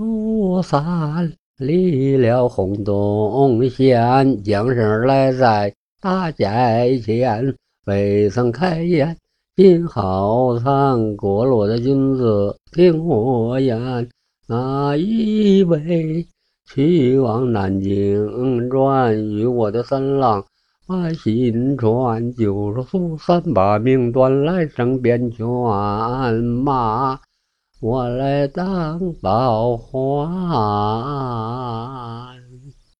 雾散离了洪洞县，将身来在大街前，未曾开言。今好藏过路的君子听我言，哪一位去往南京转？与我的三郎把信传，就说苏三把命断来生边圈马。我来当保花。